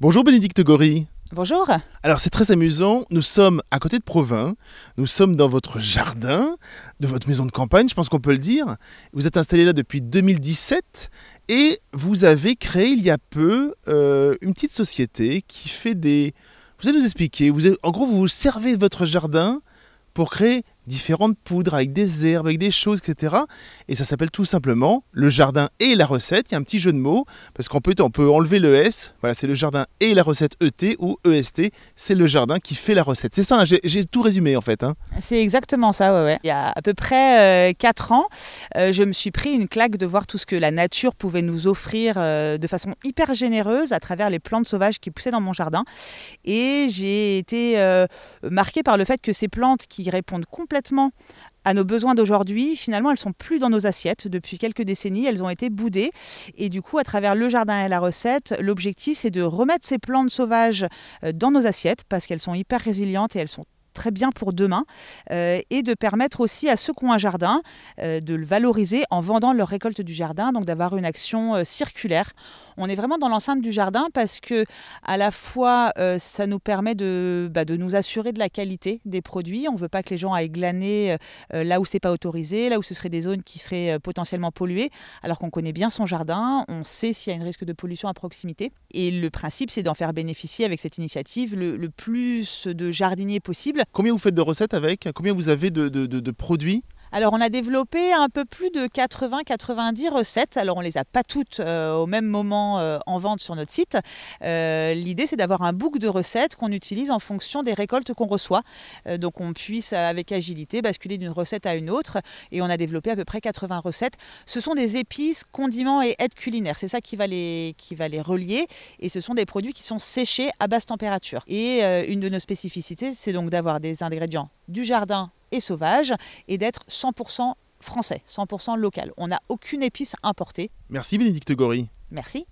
Bonjour Bénédicte Gory. Bonjour. Alors c'est très amusant, nous sommes à côté de Provins, nous sommes dans votre jardin, de votre maison de campagne, je pense qu'on peut le dire. Vous êtes installé là depuis 2017 et vous avez créé il y a peu euh, une petite société qui fait des... Vous allez nous expliquer, vous en gros vous vous servez de votre jardin pour créer différentes poudres avec des herbes, avec des choses, etc. Et ça s'appelle tout simplement le jardin et la recette. Il y a un petit jeu de mots parce qu'on peut, on peut enlever le S. Voilà, c'est le jardin et la recette ET ou EST. C'est le jardin qui fait la recette. C'est ça, hein, j'ai tout résumé en fait. Hein. C'est exactement ça, ouais, ouais, Il y a à peu près 4 euh, ans, euh, je me suis pris une claque de voir tout ce que la nature pouvait nous offrir euh, de façon hyper généreuse à travers les plantes sauvages qui poussaient dans mon jardin. Et j'ai été marquée par le fait que ces plantes qui répondent complètement à nos besoins d'aujourd'hui, finalement, elles sont plus dans nos assiettes. Depuis quelques décennies, elles ont été boudées. Et du coup, à travers le jardin et la recette, l'objectif, c'est de remettre ces plantes sauvages euh, dans nos assiettes parce qu'elles sont hyper résilientes et elles sont très bien pour demain euh, et de permettre aussi à ceux qui ont un jardin euh, de le valoriser en vendant leur récolte du jardin, donc d'avoir une action euh, circulaire. On est vraiment dans l'enceinte du jardin parce que à la fois ça nous permet de, bah, de nous assurer de la qualité des produits. On ne veut pas que les gens aillent glaner là où c'est pas autorisé, là où ce seraient des zones qui seraient potentiellement polluées, alors qu'on connaît bien son jardin, on sait s'il y a un risque de pollution à proximité. Et le principe, c'est d'en faire bénéficier avec cette initiative le plus de jardiniers possible Combien vous faites de recettes avec Combien vous avez de, produits alors on a développé un peu plus de 80-90 recettes. Alors on les a pas toutes euh, au même moment euh, en vente sur notre site. Euh, l'idée c'est d'avoir un book de recettes qu'on utilise en fonction des récoltes qu'on reçoit. donc on puisse avec agilité basculer d'une recette à une autre. Et on a développé à peu près 80 recettes. Ce sont des épices, condiments et aides culinaires. C'est ça qui va, les, qui va les relier. Et ce sont des produits qui sont séchés à basse température. Et une de nos spécificités c'est donc d'avoir des ingrédients du jardin et sauvage et d'être 100% français, 100% local. On n'a aucune épice importée. Merci Bénédicte Gory. Merci.